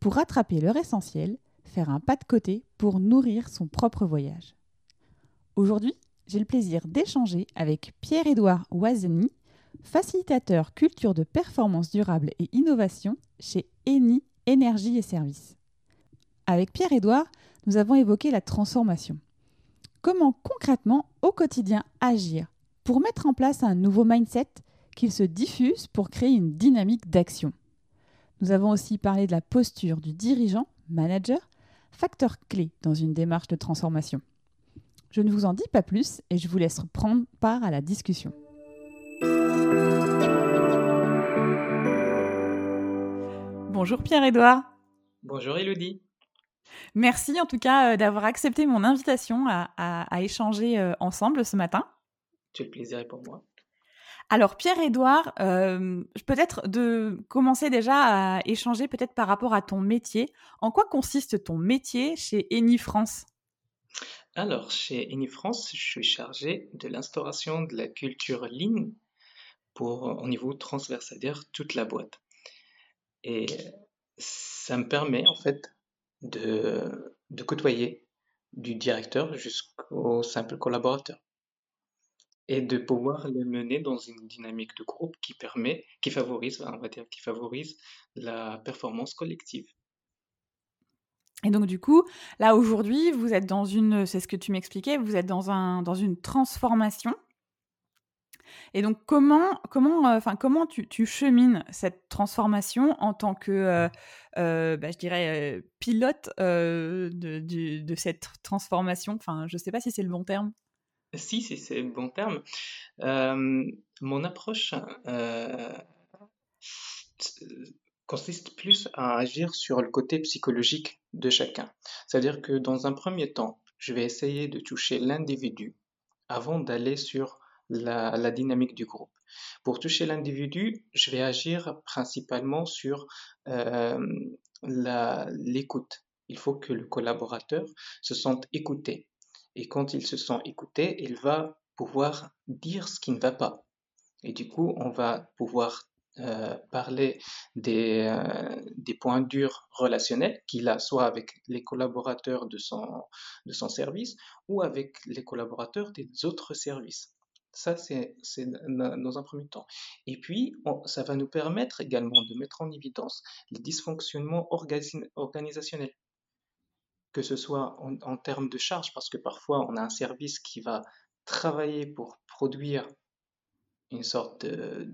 pour rattraper leur essentiel, faire un pas de côté pour nourrir son propre voyage. Aujourd'hui, j'ai le plaisir d'échanger avec Pierre-Édouard Oiseny, facilitateur culture de performance durable et innovation chez Eni Énergie et Services. Avec Pierre-Édouard, nous avons évoqué la transformation. Comment concrètement, au quotidien, agir pour mettre en place un nouveau mindset qu'il se diffuse pour créer une dynamique d'action? Nous avons aussi parlé de la posture du dirigeant, manager, facteur clé dans une démarche de transformation. Je ne vous en dis pas plus et je vous laisse prendre part à la discussion. Bonjour Pierre-Édouard. Bonjour Elodie. Merci en tout cas euh, d'avoir accepté mon invitation à, échanger euh, ensemble ce matin. Tout le plaisir est pour moi. Alors Pierre-Édouard, euh, peut-être de commencer déjà à échanger peut-être par rapport à ton métier. En quoi consiste ton métier chez Eni France? Alors chez Eni France, je suis chargé de l'instauration de la culture ligne pour au niveau transversal, c'est-à-dire toute la boîte. Et ça me permet en fait de côtoyer du directeur jusqu'au simple collaborateur et de pouvoir les mener dans une dynamique de groupe qui permet, qui favorise, on va dire, qui favorise la performance collective. Et donc du coup, là aujourd'hui, vous êtes dans une, c'est ce que tu m'expliquais, vous êtes dans un, dans une transformation. Et donc comment, comment, euh, enfin comment tu, tu, chemines cette transformation en tant que, euh, euh, bah, je dirais, pilote de, de, cette transformation? Enfin, je ne sais pas si c'est le bon terme. Si, si, c'est bon terme. Euh, mon approche euh, consiste plus à agir sur le côté psychologique de chacun. C'est-à-dire que dans un premier temps, je vais essayer de toucher l'individu avant d'aller sur la, dynamique du groupe. Pour toucher l'individu, je vais agir principalement sur euh, l'écoute. Il faut que le collaborateur se sente écouté. Et quand il se sent écouté, il va pouvoir dire ce qui ne va pas. Et du coup, on va pouvoir euh, parler des, euh, des, points durs relationnels qu'il a, soit avec les collaborateurs de son service ou avec les collaborateurs des autres services. Ça, c'est dans un premier temps. Et puis, ça va nous permettre également de mettre en évidence les dysfonctionnements organisationnels que ce soit en, termes de charge, parce que parfois on a un service qui va travailler pour produire une sorte de,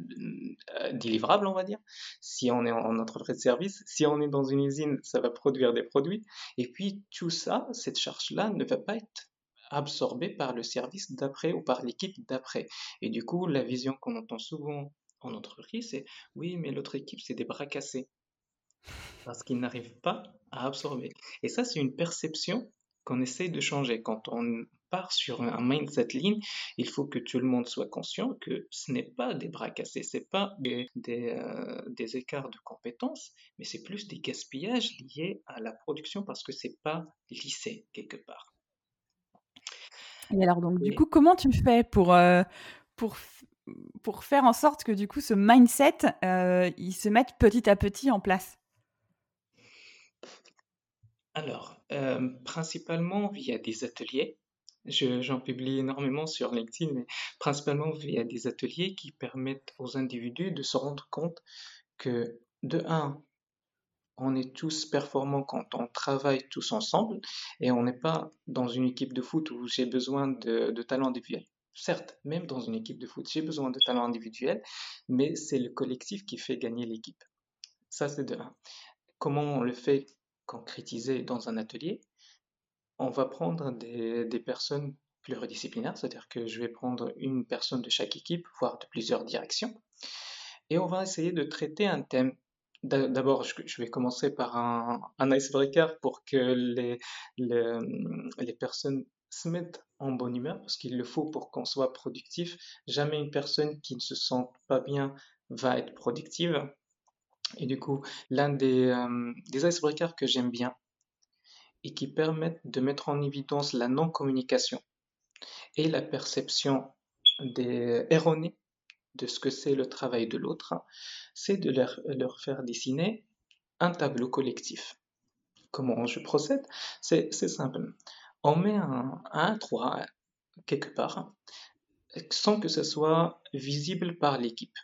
on va dire. Si on est en entreprise de service, si on est dans une usine, ça va produire des produits. Et puis tout ça, cette charge-là ne va pas être absorbée par le service d'après ou par l'équipe d'après. Et du coup, la vision qu'on entend souvent en entreprise, c'est oui, mais l'autre équipe, c'est des bras cassés parce qu'ils n'arrivent pas à absorber. Et ça, c'est une perception qu'on essaye de changer. Quand on part sur un mindset ligne, il faut que tout le monde soit conscient que ce n'est pas des bras cassés, ce n'est pas des, euh, des, écarts de compétences, mais c'est plus des gaspillages liés à la production parce que c'est pas lissé quelque part. Et alors, donc, du coup, comment tu fais pour, euh, pour, pour faire en sorte que, du coup, ce mindset, euh, il se mette petit à petit en place? Alors, euh, principalement via des ateliers. j'en publie énormément sur LinkedIn, mais principalement via des ateliers qui permettent aux individus de se rendre compte que, de un, on est tous performants quand on travaille tous ensemble et on n'est pas dans une équipe de foot où j'ai besoin de, de talents individuels. Certes, même dans une équipe de foot, j'ai besoin de talents individuels, mais c'est le collectif qui fait gagner l'équipe. Ça, c'est de un. Comment on le fait concrétiser dans un atelier, on va prendre des, personnes pluridisciplinaires, c'est-à-dire que je vais prendre une personne de chaque équipe, voire de plusieurs directions, et on va essayer de traiter un thème D'abord, je vais commencer par un, un icebreaker pour que les, les, les personnes se mettent en bonne humeur, parce qu'il le faut pour qu'on soit productif. Jamais une personne qui ne se sent pas bien va être productive. Et du coup, l'un des, euh, des icebreakers que j'aime bien et qui permettent de mettre en évidence la non-communication et la perception des erronée de ce que c'est le travail de l'autre, c'est de leur, leur, faire dessiner un tableau collectif. Comment je procède? C'est simple. On met un, un 3 quelque part sans que ce soit visible par l'équipe.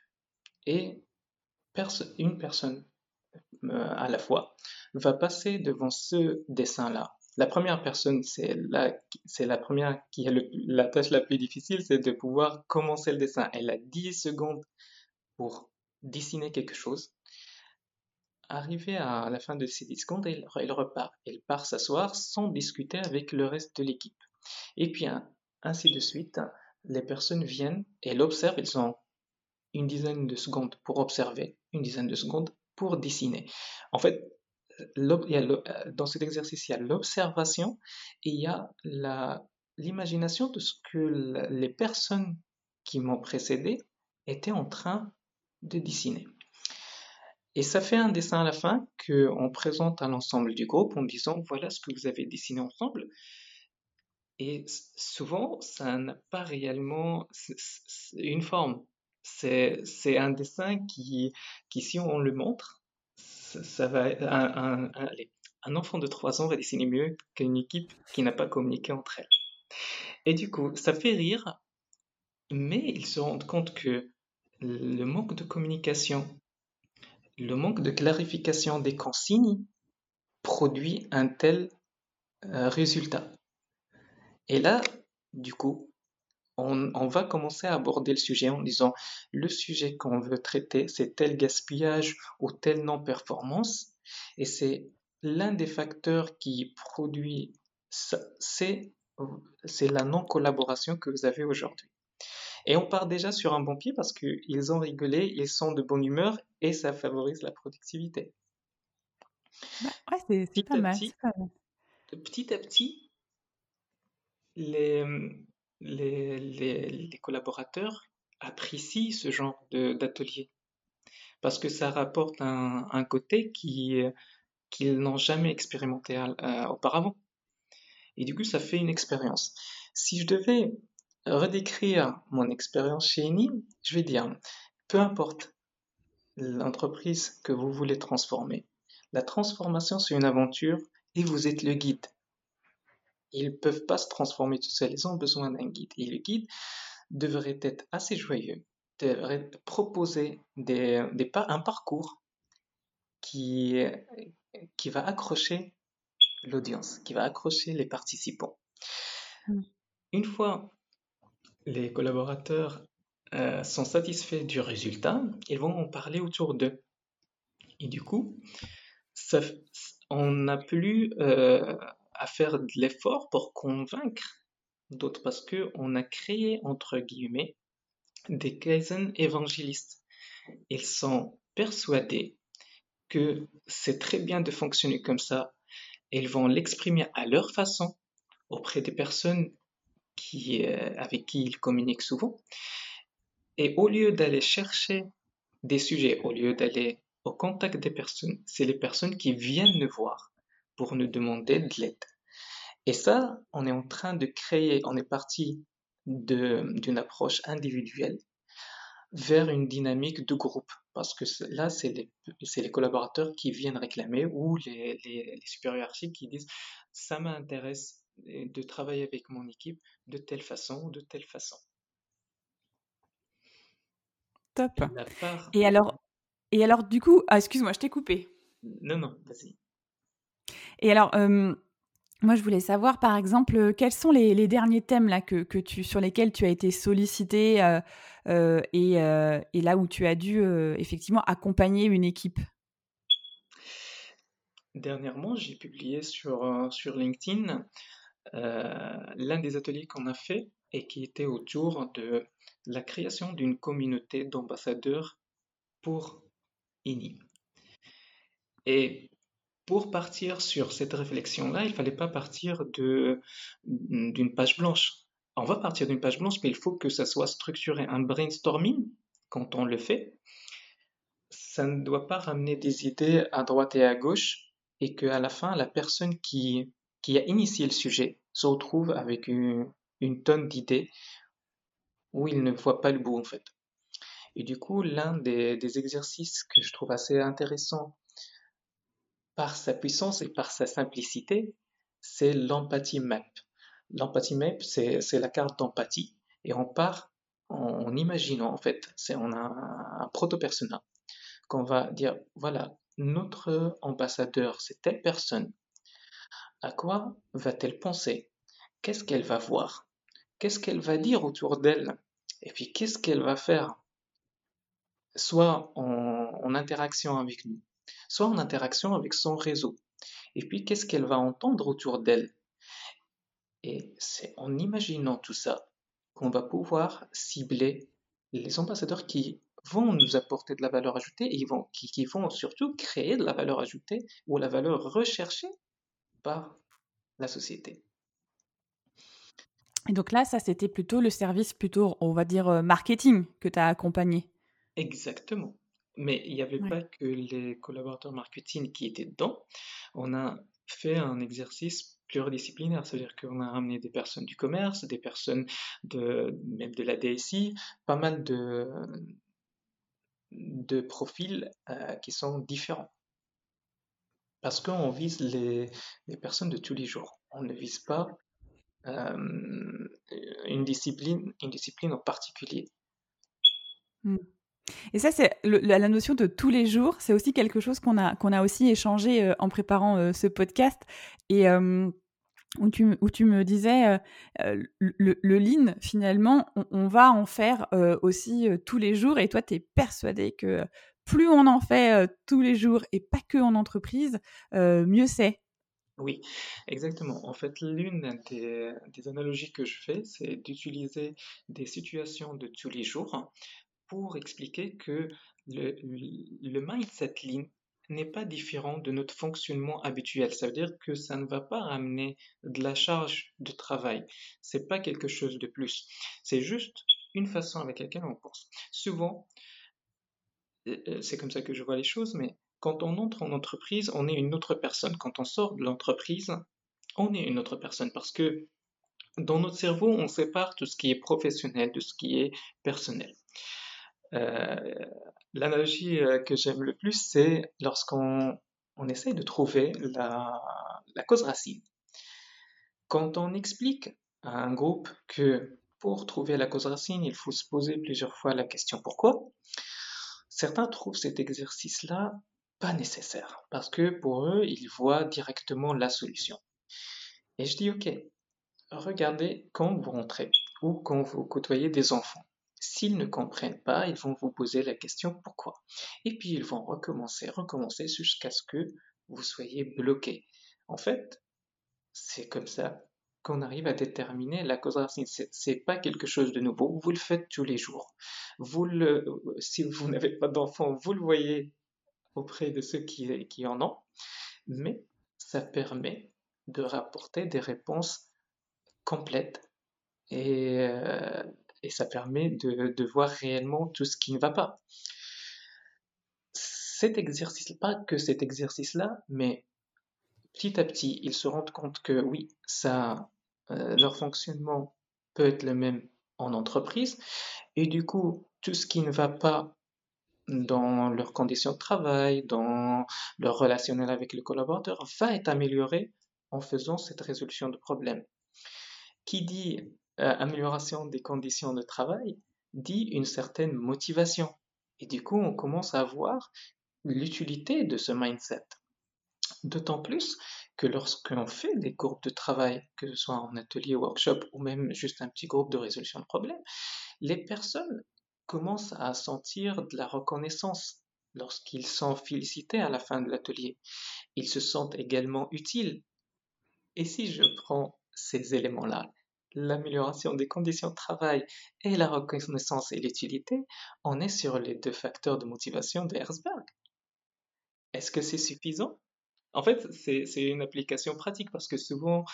Et une personne euh, à la fois va passer devant ce dessin-là. La première personne, c'est la, première qui a la tâche la plus difficile, c'est de pouvoir commencer le dessin. Elle a 10 secondes pour dessiner quelque chose. Arrivé à la fin de ces 10 secondes, elle, elle repart. Elle part s'asseoir sans discuter avec le reste de l'équipe. Et puis, ainsi de suite, les personnes viennent et l'observent. Ils ont une dizaine de secondes pour observer, une dizaine de secondes pour dessiner. En fait, dans cet exercice, il y a l'observation et il y a l'imagination de ce que les personnes qui m'ont précédé étaient en train de dessiner. Et ça fait un dessin à la fin qu'on présente à l'ensemble du groupe en disant voilà ce que vous avez dessiné ensemble. Et souvent, ça n'a pas réellement une forme. C'est un dessin qui, si on le montre, ça, va, un, un, un, enfant de 3 ans va dessiner mieux qu'une équipe qui n'a pas communiqué entre elles. Et du coup, ça fait rire, mais ils se rendent compte que le manque de communication, le manque de clarification des consignes produit un tel euh, résultat. Et là, du coup, on, va commencer à aborder le sujet en disant le sujet qu'on veut traiter, c'est tel gaspillage ou telle non-performance, et c'est l'un des facteurs qui produit c'est la non-collaboration que vous avez aujourd'hui. Et on part déjà sur un bon pied parce qu'ils ont rigolé, ils sont de bonne humeur et ça favorise la productivité. Bah, ouais, c'est pas, mal. Petit à petit, les, les, collaborateurs apprécient ce genre d'atelier parce que ça rapporte un, un côté qu'ils n'ont jamais expérimenté euh, auparavant. Et du coup, ça fait une expérience. Si je devais redécrire mon expérience chez Eni, je vais dire, peu importe l'entreprise que vous voulez transformer, la transformation, c'est une aventure et vous êtes le guide ils ne peuvent pas se transformer tout seuls, ils ont besoin d'un guide. Et le guide devrait être assez joyeux, devrait proposer des, des, un parcours qui, qui va accrocher l'audience, qui va accrocher les participants. Mm. Une fois les collaborateurs euh, sont satisfaits du résultat, ils vont en parler autour d'eux. Et du coup, ça, on n'a plus euh, à faire de l'effort pour convaincre d'autres parce que on a créé entre guillemets des Kaizen évangélistes. Ils sont persuadés que c'est très bien de fonctionner comme ça. Ils vont l'exprimer à leur façon auprès des personnes qui, euh, avec qui ils communiquent souvent. Et au lieu d'aller chercher des sujets, au lieu d'aller au contact des personnes, c'est les personnes qui viennent nous voir pour nous demander de l'aide. Et ça, on est en train de créer, on est parti d'une approche individuelle vers une dynamique de groupe. Parce que là, c'est les, les, collaborateurs qui viennent réclamer ou les, les, les supérieurs qui disent ça m'intéresse de travailler avec mon équipe de telle façon ou de telle façon. Top. Et alors, et alors du coup, ah, excuse-moi, je t'ai coupé. Non, non, vas-y. Et alors, euh, moi, je voulais savoir, par exemple, euh, quels sont les, derniers thèmes là, que, que, tu, sur lesquels tu as été sollicité euh, euh, et, et, là où tu as dû effectivement accompagner une équipe? Dernièrement, j'ai publié sur, sur LinkedIn l'un des ateliers qu'on a fait et qui était autour de la création d'une communauté d'ambassadeurs pour INI. Et pour partir sur cette réflexion-là, il ne fallait pas partir d'une page blanche. On va partir d'une page blanche, mais il faut que ça soit structuré. Un brainstorming, quand on le fait, ça ne doit pas ramener des idées à droite et à gauche et qu'à la fin, la personne qui, a initié le sujet se retrouve avec une, tonne d'idées où il ne voit pas le bout en fait. Et du coup, l'un des exercices que je trouve assez intéressant par sa puissance et par sa simplicité, c'est l'empathie map. L'empathie map, c'est la carte d'empathie. Et on part en, imaginant, en fait, on a un, un proto-persona qu'on va dire, voilà, notre ambassadeur, c'est telle personne. À quoi va-t-elle penser? Qu'est-ce qu'elle va voir? Qu'est-ce qu'elle va dire autour d'elle? Et puis, qu'est-ce qu'elle va faire? Soit en, interaction avec nous, soit en interaction avec son réseau. Et puis, qu'est-ce qu'elle va entendre autour d'elle? Et c'est en imaginant tout ça qu'on va pouvoir cibler les ambassadeurs qui vont nous apporter de la valeur ajoutée et vont, qui, vont surtout créer de la valeur ajoutée ou la valeur recherchée par la société. Et donc là, ça, c'était plutôt le service, plutôt, on va dire, euh, marketing que tu as accompagné. Exactement. Mais il n'y avait pas que les collaborateurs marketing qui étaient dedans. On a fait un exercice pluridisciplinaire, c'est-à-dire qu'on a ramené des personnes du commerce, des personnes de, même de la DSI, pas mal de, de profils euh, qui sont différents. Parce qu'on vise les, personnes de tous les jours. On ne vise pas euh, une, discipline, une discipline en particulier. Hmm. Et ça, c'est la, notion de tous les jours. C'est aussi quelque chose qu'on a, qu'on a aussi échangé euh, en préparant ce podcast. Et où tu, où tu me disais, euh, euh, le, le, lean, finalement, on, va en faire euh, aussi tous les jours. Et toi, tu es persuadé que plus on en fait tous les jours et pas que en entreprise, mieux c'est. Oui, exactement. En fait, l'une des, des, analogies que je fais, c'est d'utiliser des situations de tous les jours pour expliquer que le, mindset lean n'est pas différent de notre fonctionnement habituel. Ça veut dire que ça ne va pas ramener de la charge de travail. C'est pas quelque chose de plus. C'est juste une façon avec laquelle on pense. Souvent, euh, euh, c'est comme ça que je vois les choses, mais quand on entre en entreprise, on est une autre personne. Quand on sort de l'entreprise, on est une autre personne parce que dans notre cerveau, on sépare tout ce qui est professionnel de ce qui est personnel. Euh, l'analogie euh, que j'aime le plus, c'est lorsqu'on on essaye de trouver la cause racine. Quand on explique à un groupe que pour trouver la cause racine, il faut se poser plusieurs fois la question pourquoi, certains trouvent cet exercice-là pas nécessaire parce que pour eux, ils voient directement la solution. Et je dis ok, regardez quand vous rentrez ou quand vous côtoyez des enfants. S'ils ne comprennent pas, ils vont vous poser la question pourquoi? Et puis ils vont recommencer, recommencer jusqu'à ce que vous soyez bloqué. En fait, c'est comme ça qu'on arrive à déterminer la cause racine. C'est pas quelque chose de nouveau. Vous le faites tous les jours. Vous le, si vous n'avez pas d'enfant, vous le voyez auprès de ceux qui, qui en ont. Mais ça permet de rapporter des réponses complètes et, euh, et ça permet de, voir réellement tout ce qui ne va pas. Cet exercice, pas que cet exercice-là, mais petit à petit, ils se rendent compte que oui, euh, leur fonctionnement peut être le même en entreprise, et du coup, tout ce qui ne va pas dans leurs conditions de travail, dans leur relationnel avec les collaborateurs, va être amélioré en faisant cette résolution de problème. Qui dit amélioration des conditions de travail dit une certaine motivation. Et du coup, on commence à voir l'utilité de ce mindset. D'autant plus que lorsqu'on fait des groupes de travail, que ce soit en atelier, workshop ou même juste un petit groupe de résolution de problèmes, les personnes commencent à sentir de la reconnaissance lorsqu'ils sont félicités à la fin de l'atelier. Ils se sentent également utiles. Et si je prends ces éléments-là l'amélioration des conditions de travail et la reconnaissance et l'utilité, on est sur les deux facteurs de motivation de Herzberg. Est-ce que c'est suffisant? En fait, c'est une application pratique parce que souvent,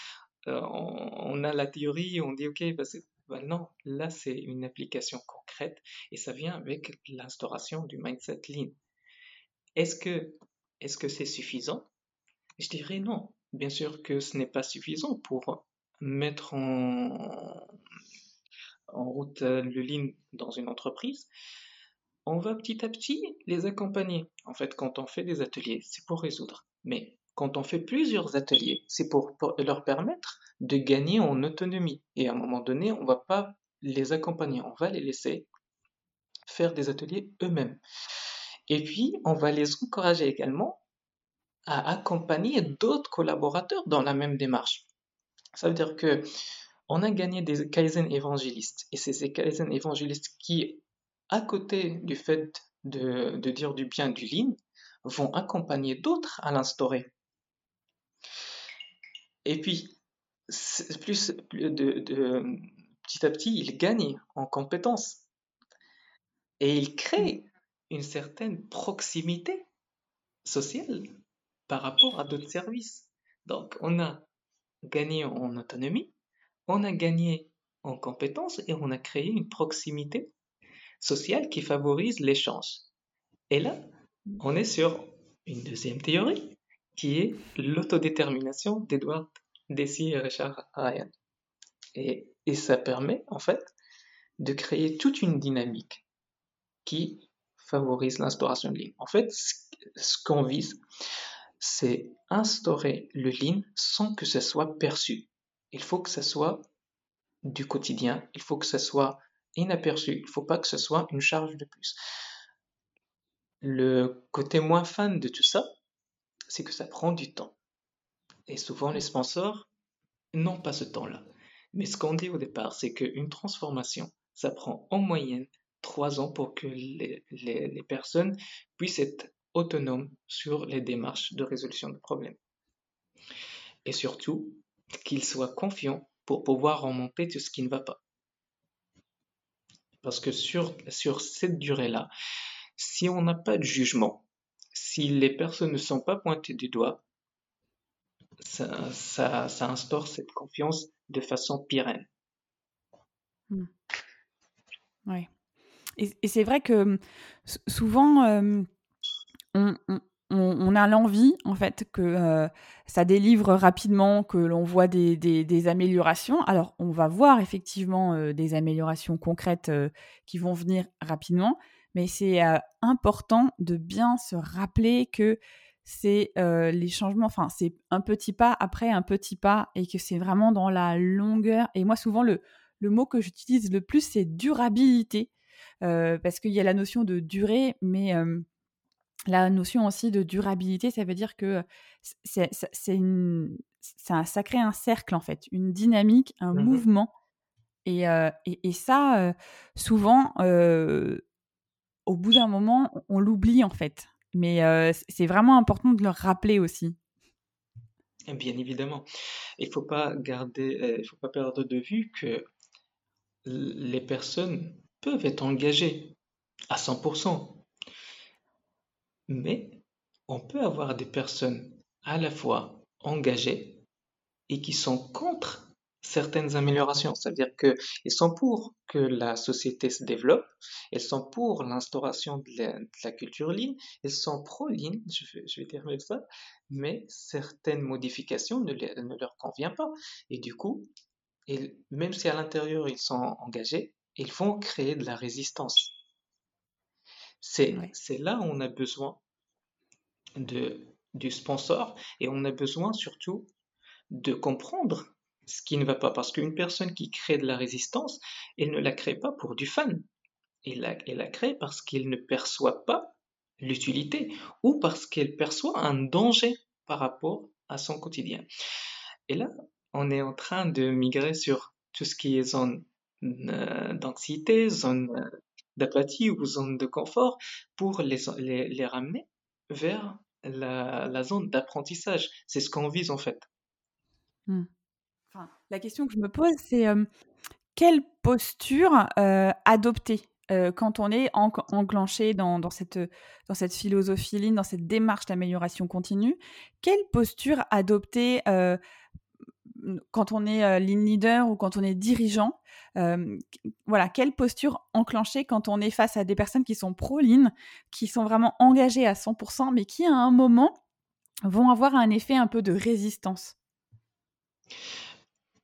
euh, on, a la théorie, on dit, OK, bah, bah non, là, c'est une application concrète et ça vient avec l'instauration du mindset lean. Est-ce que est-ce que c'est suffisant? Je dirais non. Bien sûr que ce n'est pas suffisant pour mettre en, route euh, le lean dans une entreprise. On va petit à petit les accompagner. En fait, quand on fait des ateliers, c'est pour résoudre. Mais quand on fait plusieurs ateliers, c'est pour, pour leur permettre de gagner en autonomie. Et à un moment donné, on va pas les accompagner, on va les laisser faire des ateliers eux-mêmes. Et puis, on va les encourager également à accompagner d'autres collaborateurs dans la même démarche. Ça veut dire que on a gagné des Kaizen évangélistes. Et c'est ces Kaizen évangélistes qui, à côté du fait de, dire du bien du Lean, vont accompagner d'autres à l'instaurer. Et puis, plus de, de- petit à petit, ils gagnent en compétences et ils créent une certaine proximité sociale par rapport à d'autres services. Donc, on a gagné en autonomie, on a gagné en compétences et on a créé une proximité sociale qui favorise l'échange. Et là, on est sur une deuxième théorie qui est l'autodétermination d'Edward Deci et Richard Ryan. Et, ça permet en fait de créer toute une dynamique qui favorise l'instauration de lean. En fait, ce qu'on vise, c'est instaurer le lean sans que ce soit perçu. Il faut que ce soit du quotidien, il faut que ce soit inaperçu, il ne faut pas que ce soit une charge de plus. Le côté moins fan de tout ça, c'est que ça prend du temps. Et souvent, les sponsors n'ont pas ce temps-là. Mais ce qu'on dit au départ, c'est qu'une transformation, ça prend en moyenne trois ans pour que les, les- les personnes puissent être autonomes sur les démarches de résolution de problèmes. Et surtout, qu'ils soient confiants pour pouvoir remonter tout ce qui ne va pas. Parce que sur, sur cette durée-là, si on n'a pas de jugement, si les personnes ne sont pas pointées du doigt, ça, instaure cette confiance de façon pérenne. Ouais. Et, et c'est vrai que souvent, euh, on, a l'envie, en fait, que euh, ça délivre rapidement, que l'on voit des, améliorations. Alors, on va voir effectivement euh, des améliorations concrètes euh, qui vont venir rapidement, mais c'est important de bien se rappeler que c'est les changements, enfin, c'est un petit pas après un petit pas, et que c'est vraiment dans la longueur. Et moi, souvent, le, mot que j'utilise le plus, c'est durabilité, parce qu'il y a la notion de durée, mais... la notion aussi de durabilité, ça veut dire que c'est un, ça crée un cercle en fait, une dynamique, un Mhm. mouvement. Et, euh, et, et ça, euh, souvent, euh, au bout d'un moment, on, l'oublie en fait. Mais c'est vraiment important de le rappeler aussi. Bien évidemment, il faut pas garder, il faut pas perdre de vue que les personnes peuvent être engagées à 100%, mais on peut avoir des personnes à la fois engagées et qui sont contre certaines améliorations. C'est-à-dire qu'ils sont pour que la société se développe, ils sont pour l'instauration de la, culture lean, ils sont pro-lean, je vais, même ça, mais certaines modifications ne, leur conviennent pas. Et du coup, même si à l'intérieur ils sont engagés, ils vont créer de la résistance. C'est, Ouais. là où on a besoin de, du sponsor et on a besoin surtout de comprendre ce qui ne va pas. Parce qu'une personne qui crée de la résistance, elle ne la crée pas pour du fun. Elle la, elle la crée parce qu'elle ne perçoit pas l'utilité ou parce qu'elle perçoit un danger par rapport à son quotidien. Et là, on est en train de migrer sur tout ce qui est zone euh, d'anxiété, zone euh, d'apathie ou zone de confort pour les, ramener vers la, zone d'apprentissage. C'est ce qu'on vise en fait. Hmm. Enfin, la question que je me pose, c'est euh, quelle posture euh, adopter quand on est enclenché dans, dans, cette, dans cette philosophie ligne, dans cette démarche d'amélioration continue, quelle posture adopter quand on est lean leader ou quand on est dirigeant, voilà, quelle posture enclencher quand on est face à des personnes qui sont pro-lean, qui sont vraiment engagées à 100%, mais qui à un moment vont avoir un effet un peu de résistance?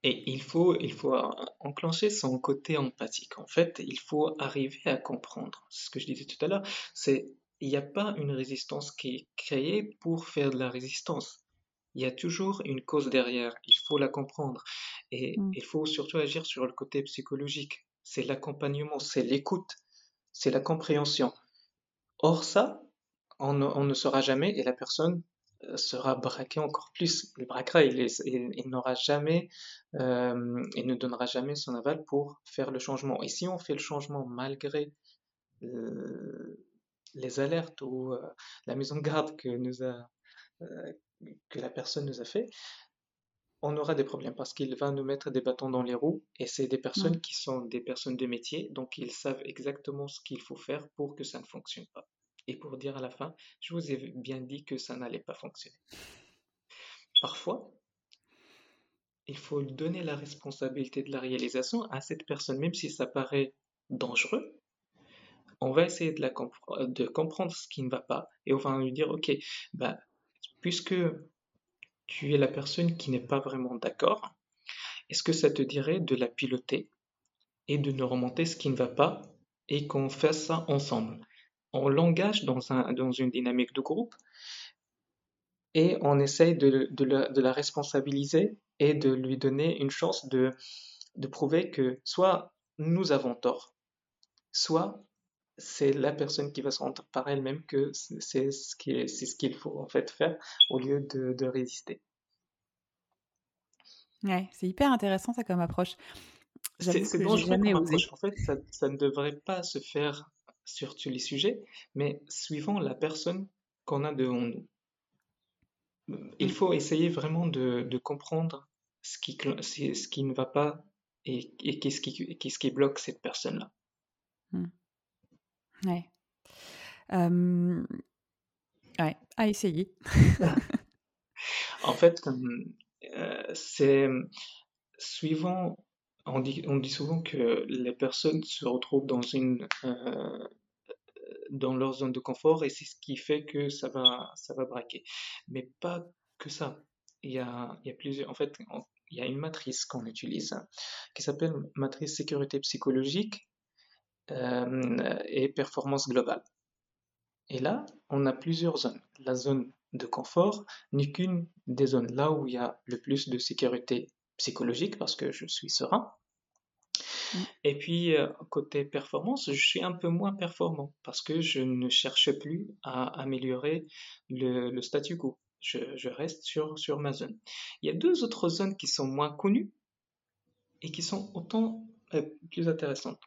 Et il faut, il faut enclencher son côté empathique. En fait, il faut arriver à comprendre. C'est ce que je disais tout à l'heure. C'est, il n'y a pas une résistance qui est créée pour faire de la résistance il y a toujours une cause derrière, il faut la comprendre. Et mm. il faut surtout agir sur le côté psychologique. C'est l'accompagnement, c'est l'écoute, c'est la compréhension. Or ça, on, ne saura jamais et la personne euh, sera braquée encore plus. Il braquera, il, il, n'aura jamais, euh, il ne donnera jamais son aval pour faire le changement. Et si on fait le changement malgré euh, les alertes ou la maison de garde que nous a que la personne nous a fait, on aura des problèmes parce qu'il va nous mettre des bâtons dans les roues et c'est des personnes qui sont des personnes de métier, donc ils savent exactement ce qu'il faut faire pour que ça ne fonctionne pas. Et pour dire à la fin, je vous ai bien dit que ça n'allait pas fonctionner. Parfois, il faut donner la responsabilité de la réalisation à cette personne, même si ça paraît dangereux. On va essayer de, la de comprendre ce qui ne va pas et on va lui dire, ok, bah, puisque tu es la personne qui n'est pas vraiment d'accord, est-ce que ça te dirait de la piloter et de nous remonter ce qui ne va pas et qu'on fasse ça ensemble? On l'engage dans, une dynamique de groupe et on essaye de, la, responsabiliser et de lui donner une chance de prouver que soit nous avons tort, soit c'est la personne qui va se rendre par elle-même que c'est ce qu'il ce qu'il faut en fait faire au lieu de, résister. Ouais, c'est hyper intéressant ça comme approche. C'est dangereux comme approche. En fait, ça, ça, ne devrait pas se faire sur tous les sujets, mais suivant la personne qu'on a devant nous. Il mm. faut essayer vraiment de, de comprendre ce qui, ce qui ne va pas et, et qu'est-ce qui, qu qui bloque cette personne-là. Mm. Ouais. Ouais, à essayer. en fait, c'est suivant, on dit, on dit souvent que les personnes se retrouvent dans une dans leur zone de confort et c'est ce qui fait que ça va ça va braquer. Mais pas que ça. Il y a, il y a plusieurs. En fait, il y a une matrice qu'on utilise qui s'appelle matrice sécurité psychologique euh, et performance globale. Et là, on a plusieurs zones. La zone de confort n'est qu'une des zones là où il y a le plus de sécurité psychologique parce que je suis serein. Mm. Et puis, euh, côté performance, je suis un peu moins performant parce que je ne cherche plus à améliorer le, statu quo. Je, reste sur, sur ma zone. Il y a deux autres zones qui sont moins connues et qui sont autant euh, plus intéressantes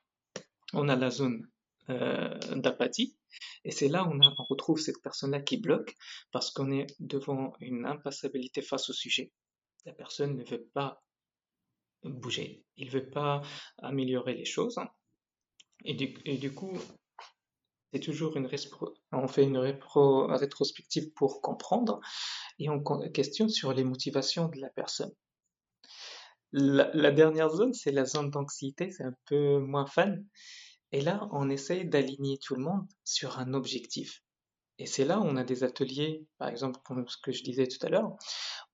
on a la zone euh, d'apathie. Et c'est là où on, retrouve cette personne-là qui bloque parce qu'on est devant une impassabilité face au sujet. La personne ne veut pas bouger, il ne veut pas améliorer les choses. Et du, coup, c'est toujours une on fait une rétrospective pour comprendre et on questionne sur les motivations de la personne. La, dernière zone, c'est la zone d'anxiété, c'est un peu moins fan. Et là, on essaye d'aligner tout le monde sur un objectif. Et c'est là où on a des ateliers, par exemple, comme ce que je disais tout à l'heure,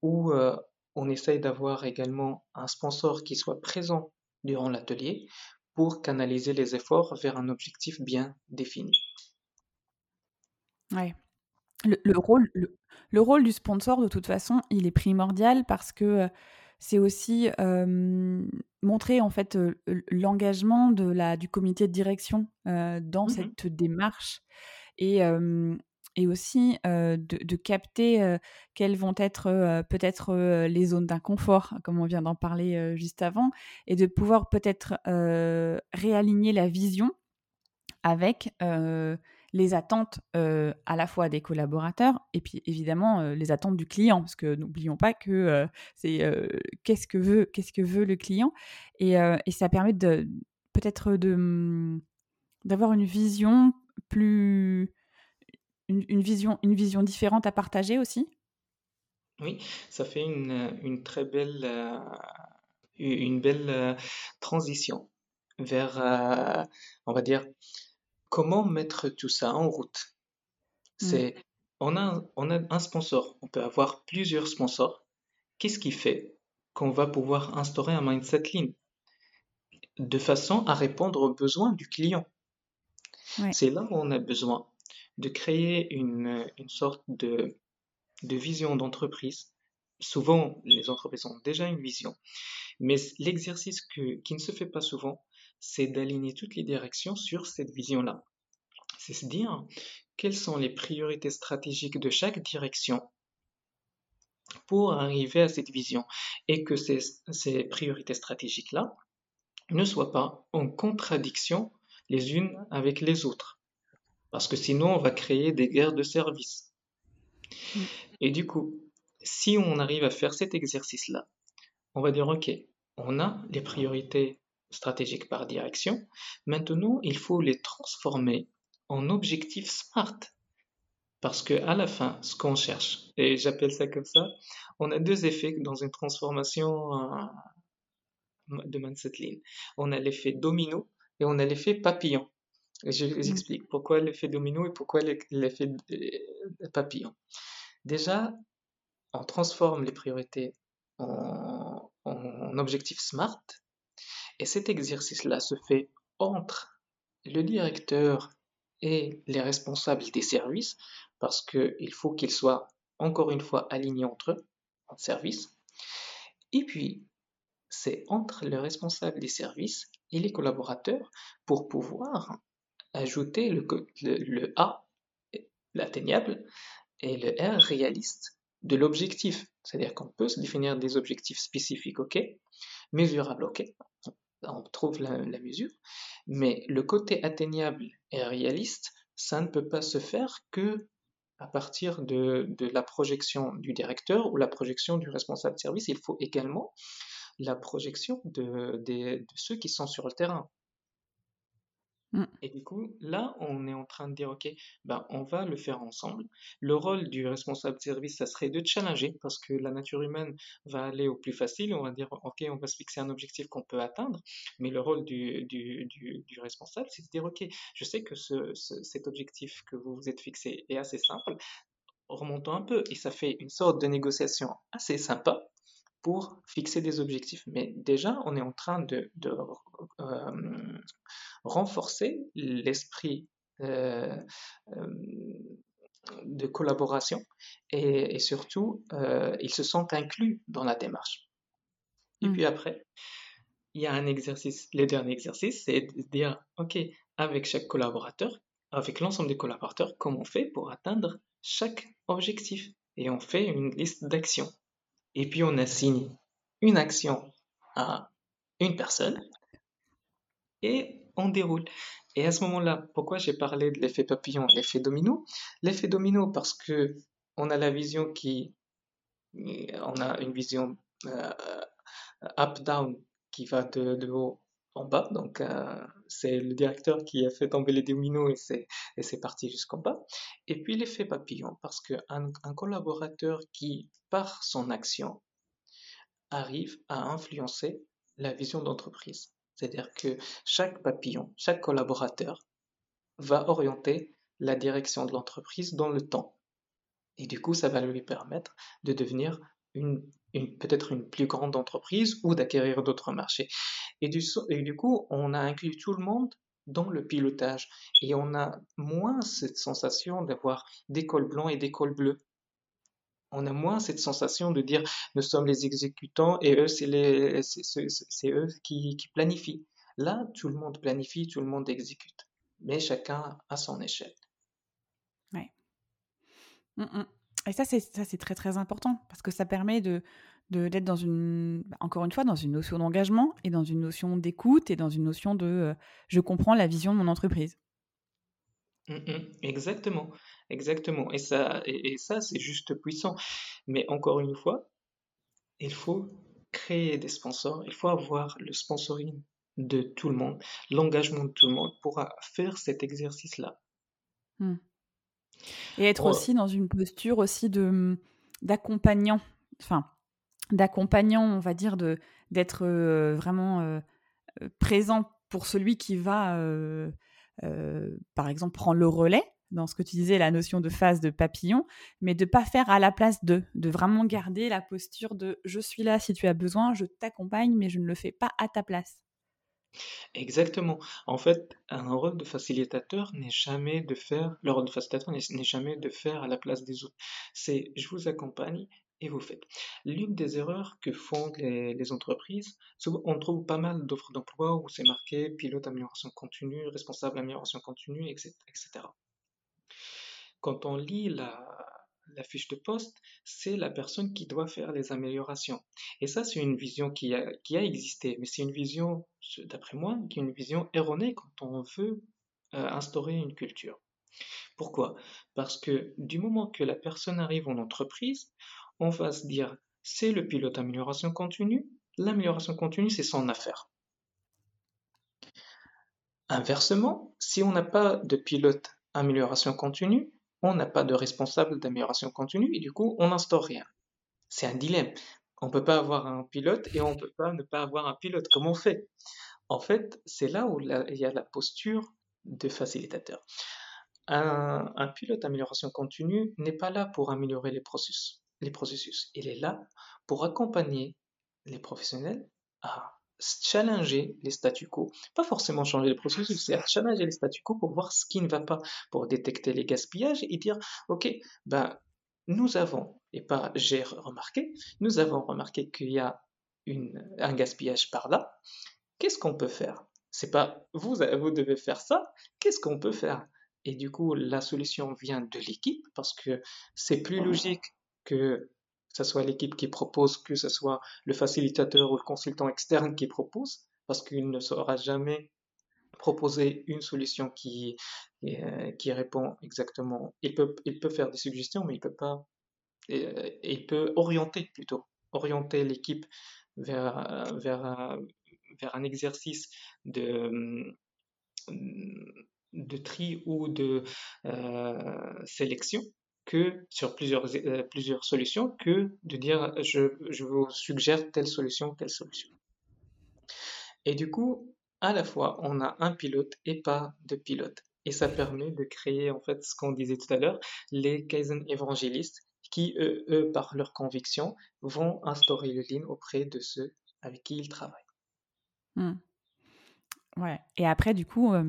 où euh, on essaye d'avoir également un sponsor qui soit présent durant l'atelier pour canaliser les efforts vers un objectif bien défini. Ouais. Le, rôle, le, rôle du sponsor, de toute façon, il est primordial parce que euh, c'est aussi montrer en fait l'engagement de la du comité de direction dans mmh cette démarche et et aussi de, capter quelles vont être peut-être les zones d'inconfort, comme on vient d'en parler juste avant, et de pouvoir peut-être réaligner la vision avec les attentes à la fois des collaborateurs et puis évidemment les attentes du client. Parce que n'oublions pas que c'est qu'est-ce que veut qu'est-ce que veut le client? Et, et ça permet de peut-être de mmh, d'avoir une vision plus une, vision, une vision différente à partager aussi. Oui, ça fait une, une très belle, euh, une belle euh, transition vers, euh, on va dire, comment mettre tout ça en route? Mm. C'est, on a, on a un sponsor, on peut avoir plusieurs sponsors. Qu'est-ce qui fait qu'on va pouvoir instaurer un mindset lean? De façon à répondre aux besoins du client C'est là où on a besoin de créer une, une sorte de, de vision d'entreprise. Souvent, les entreprises ont déjà une vision, mais l'exercice qui ne se fait pas souvent, c'est d'aligner toutes les directions sur cette vision-là. C'est se dire quelles sont les priorités stratégiques de chaque direction pour arriver à cette vision et que ces, ces priorités stratégiques-là ne soient pas en contradiction les unes avec les autres. Parce que sinon, on va créer des guerres de services. Mm. Et du coup, si on arrive à faire cet exercice-là, on va dire, OK, on a les priorités stratégiques par direction. Maintenant, il faut les transformer en objectifs SMART. Parce que à la fin, ce qu'on cherche, et j'appelle ça comme ça, on a deux effets dans une transformation euh, de mindset lean. On a l'effet domino et on a l'effet papillon. Je vous mm. explique pourquoi l'effet domino et pourquoi l'effet euh, papillon. Déjà, on transforme les priorités en, en objectifs SMART et cet exercice-là se fait entre le directeur et les responsables des services parce qu'il faut qu'ils soient encore une fois alignés entre eux en service. Et puis, c'est entre le responsable des services et les collaborateurs pour pouvoir ajouter le, le, A, l'atteignable, et le R, réaliste, de l'objectif. C'est-à-dire qu'on peut se définir des objectifs spécifiques, ok, mesurables, ok, on trouve la, mesure, mais le côté atteignable et réaliste, ça ne peut pas se faire que à partir de, la projection du directeur ou la projection du responsable de service, il faut également la projection de ceux qui sont sur le terrain. Mm. Et du coup, là, on est en train de dire, OK, ben, on va le faire ensemble. Le rôle du responsable de service, ça serait de challenger, parce que la nature humaine va aller au plus facile. On va dire, OK, on va se fixer un objectif qu'on peut atteindre. Mais le rôle du, du, du, responsable, c'est de dire, OK, je sais que ce, cet objectif que vous vous êtes fixé est assez simple. Remontons un peu. Et ça fait une sorte de négociation assez sympa pour fixer des objectifs. Mais déjà, on est en train de, de euh, renforcer l'esprit euh, euh, de collaboration et, surtout, ils se sentent inclus dans la démarche. Et mmh. puis après, il y a un exercice, le dernier exercice, c'est de dire, OK, avec chaque collaborateur, avec l'ensemble des collaborateurs, comment on fait pour atteindre chaque objectif? Et on fait une liste d'actions et puis on assigne une action à une personne et on déroule. Et à ce moment-là, pourquoi j'ai parlé de l'effet papillon, l'effet domino? L'effet domino parce que on a la vision qui, on a une vision euh, up-down qui va de, haut en bas. Donc euh, c'est le directeur qui a fait tomber les dominos et c'est, parti jusqu'en bas. Et puis l'effet papillon parce qu'un un collaborateur qui par son action, arrive à influencer la vision d'entreprise. C'est-à-dire que chaque papillon, chaque collaborateur va orienter la direction de l'entreprise dans le temps. Et du coup, ça va lui permettre de devenir une, peut-être une plus grande entreprise ou d'acquérir d'autres marchés. Et du, coup, on a inclus tout le monde dans le pilotage et on a moins cette sensation d'avoir des cols blancs et des cols bleus on a moins cette sensation de dire nous sommes les exécutants et eux, c'est, eux qui, planifient. Là, tout le monde planifie, tout le monde exécute, mais chacun à son échelle. Oui. Mmh, mmh. Et ça, c'est, ça, c'est très très important parce que ça permet de, d'être dans une, bah, encore une fois, dans une notion d'engagement et dans une notion d'écoute et dans une notion de euh, je comprends la vision de mon entreprise. Mmh, exactement. Exactement. Et ça, et, ça c'est juste puissant. Mais encore une fois, il faut créer des sponsors, il faut avoir le sponsoring de tout le monde, l'engagement de tout le monde pour faire cet exercice-là. Hmm. Et être aussi dans une posture aussi de d'accompagnant, enfin d'accompagnant, on va dire, de d'être euh, vraiment euh, euh, présent pour celui qui va, par exemple, prendre le relais dans ce que tu disais, la notion de phase de papillon, mais de pas faire à la place de, de vraiment garder la posture de je suis là si tu as besoin, je t'accompagne, mais je ne le fais pas à ta place. Exactement. En fait, un rôle de facilitateur n'est jamais de faire, le rôle de facilitateur n'est jamais de faire à la place des autres. C'est je vous accompagne et vous faites. L'une des erreurs que font les, entreprises, on trouve pas mal d'offres d'emploi où c'est marqué pilote amélioration continue, responsable amélioration continue, etc. Quand on lit la, la fiche de poste, c'est la personne qui doit faire les améliorations. Et ça, c'est une vision qui a, existé, mais c'est une vision, d'après moi, qui est une vision erronée quand on veut euh, instaurer une culture. Pourquoi? Parce que du moment que la personne arrive en entreprise, on va se dire, c'est le pilote amélioration continue, l'amélioration continue, c'est son affaire. Inversement, si on n'a pas de pilote amélioration continue, on n'a pas de responsable d'amélioration continue et du coup, on n'instaure rien. C'est un dilemme. On ne peut pas avoir un pilote et on ne peut pas ne pas avoir un pilote. Comment on fait? En fait, c'est là où il y a la posture de facilitateur. Un, pilote d'amélioration continue n'est pas là pour améliorer les processus, les processus. Il est là pour accompagner les professionnels à challenger les statu quo. Pas forcément changer les processus, c'est challenger les statu quo pour voir ce qui ne va pas, pour détecter les gaspillages et dire, OK, ben, nous avons, et pas j'ai remarqué, nous avons remarqué qu'il y a une, un gaspillage par là. Qu'est-ce qu'on peut faire? C'est pas vous, vous devez faire ça, qu'est-ce qu'on peut faire? Et du coup, la solution vient de l'équipe parce que c'est plus logique que que ce soit l'équipe qui propose, que ce soit le facilitateur ou le consultant externe qui propose, parce qu'il ne saura jamais proposer une solution qui, euh, répond exactement. Il peut, faire des suggestions, mais il peut pas, euh, orienter plutôt, orienter l'équipe vers, vers, un exercice de, de tri ou de euh, sélection que sur plusieurs, euh, plusieurs solutions que de dire je, je vous suggère telle solution, telle solution. Et du coup, à la fois, on a un pilote et pas de pilote. Et ça permet de créer, en fait, ce qu'on disait tout à l'heure, les Kaizen évangélistes qui, eux, par leur conviction, vont instaurer le lean auprès de ceux avec qui ils travaillent. Hmm. Ouais. Et après, du coup, euh,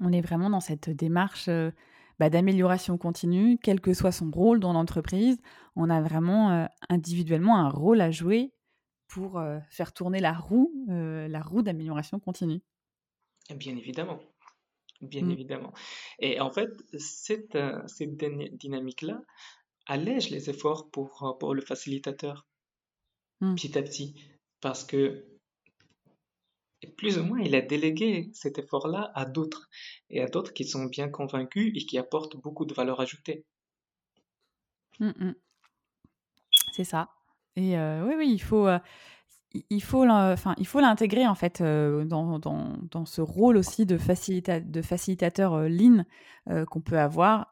on est vraiment dans cette démarche euh, bah, d'amélioration continue, quel que soit son rôle dans l'entreprise. On a vraiment euh, individuellement un rôle à jouer pour euh, faire tourner la roue, euh, la roue d'amélioration continue. Bien évidemment. Bien mmh. évidemment. Et en fait, cette, cette dynamique-là allège les efforts pour, pour le facilitateur mmh. petit à petit. Parce que plus ou moins, il a délégué cet effort-là à d'autres, et à d'autres qui sont bien convaincus et qui apportent beaucoup de valeur ajoutée. Mmh, mmh. C'est ça. Et euh, oui, oui, il faut, euh, il faut, enfin, il faut l'intégrer en fait euh, dans, dans, dans, ce rôle aussi de, facilita de facilitateur lean qu'on peut avoir,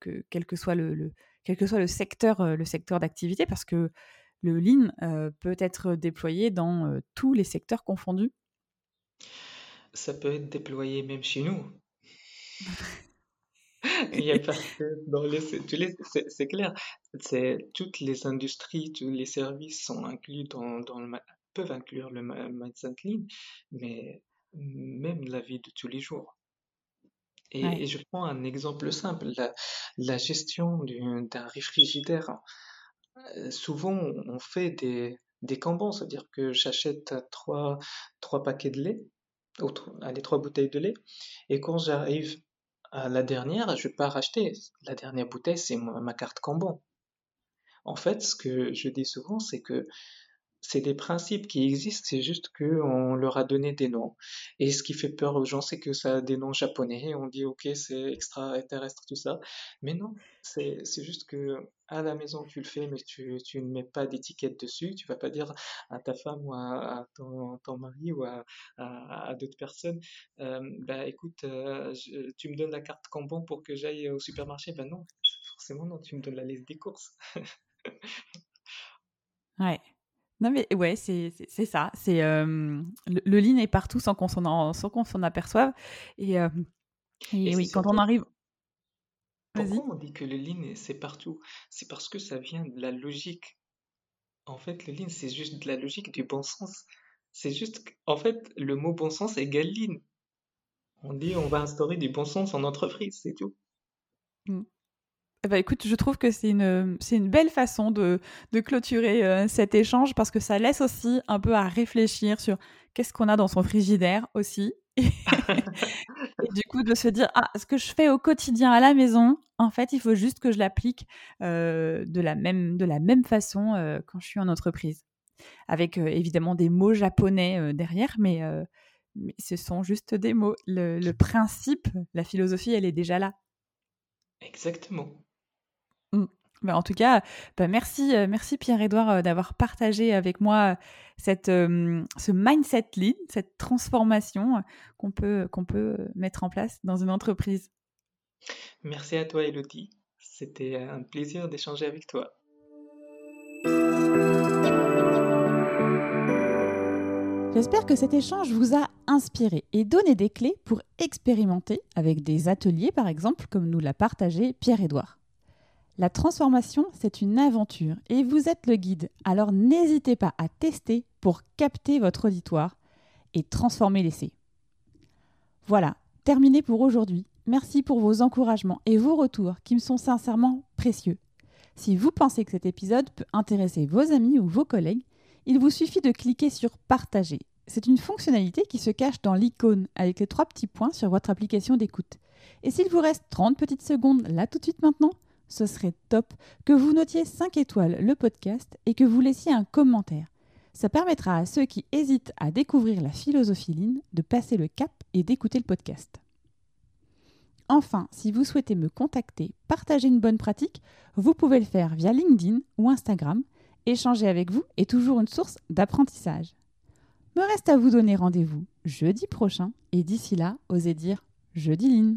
que quel que soit le, le, quel que soit le secteur, le secteur d'activité, parce que le lean peut être déployé dans tous les secteurs confondus. Ça peut être déployé même chez nous. Il y a pas dans les, c'est clair. C'est toutes les industries, tous les services sont inclus dans, dans le peuvent inclure le mindset lean, mais même la vie de tous les jours. Et, je prends un exemple simple, la, la gestion d'un réfrigérateur. Euh, souvent, on fait des, des cambons, c'est-à-dire que j'achète trois, trois paquets de lait, ou les trois bouteilles de lait, et quand j'arrive à la dernière, je pas racheter. La dernière bouteille, c'est ma, carte cambon. En fait, ce que je dis souvent, c'est que c'est des principes qui existent, c'est juste qu'on leur a donné des noms. Et ce qui fait peur aux gens, c'est que ça a des noms japonais. On dit, ok, c'est extraterrestre, tout ça. Mais non, c'est juste que à la maison, tu le fais, mais tu, ne mets pas d'étiquette dessus. Tu vas pas dire à ta femme ou à, ton, mari ou à, à, d'autres personnes, euh, bah écoute, euh, tu me donnes la carte Cambon pour que j'aille au supermarché. Ben non, forcément non, tu me donnes la liste des courses. ouais. Non mais ouais, c'est ça. C'est le, le lean est partout sans qu'on s'en s'en aperçoive. Et, et, oui, quand on arrive. Pourquoi on dit que le lean c'est partout C'est parce que ça vient de la logique. En fait, le lean c'est juste de la logique, du bon sens. C'est juste, en fait, le mot bon sens égale lean. On dit on va instaurer du bon sens en entreprise, c'est tout. Mmh. Eh ben, écoute, je trouve que c'est une, belle façon de, clôturer euh, cet échange parce que ça laisse aussi un peu à réfléchir sur qu'est-ce qu'on a dans son frigidaire aussi. et du coup, de se dire, ah, ce que je fais au quotidien à la maison, en fait, il faut juste que je l'applique euh, de, la même, façon euh, quand je suis en entreprise. Avec évidemment des mots japonais derrière, mais, ce sont juste des mots. Le principe, la philosophie, elle est déjà là. Exactement. Bah, en tout cas, bah, merci, euh, merci Pierre-Édouard euh, d'avoir partagé avec moi euh, cette, ce mindset lead, cette transformation qu'on peut, qu'on peut mettre en place dans une entreprise. Merci à toi Elodie, c'était un plaisir d'échanger avec toi. J'espère que cet échange vous a inspiré et donné des clés pour expérimenter avec des ateliers par exemple comme nous l'a partagé Pierre-Édouard. La transformation, c'est une aventure et vous êtes le guide, alors n'hésitez pas à tester pour capter votre auditoire et transformer l'essai. Voilà, terminé pour aujourd'hui. Merci pour vos encouragements et vos retours qui me sont sincèrement précieux. Si vous pensez que cet épisode peut intéresser vos amis ou vos collègues, il vous suffit de cliquer sur Partager. C'est une fonctionnalité qui se cache dans l'icône avec les trois petits points sur votre application d'écoute. Et s'il vous reste 30 petites secondes là tout de suite maintenant, ce serait top que vous notiez 5 étoiles le podcast et que vous laissiez un commentaire. Ça permettra à ceux qui hésitent à découvrir la philosophie Lean de passer le cap et d'écouter le podcast. Enfin, si vous souhaitez me contacter, partager une bonne pratique, vous pouvez le faire via LinkedIn ou Instagram. Échanger avec vous est toujours une source d'apprentissage. Me reste à vous donner rendez-vous jeudi prochain et d'ici là, osez dire jeudi Lean.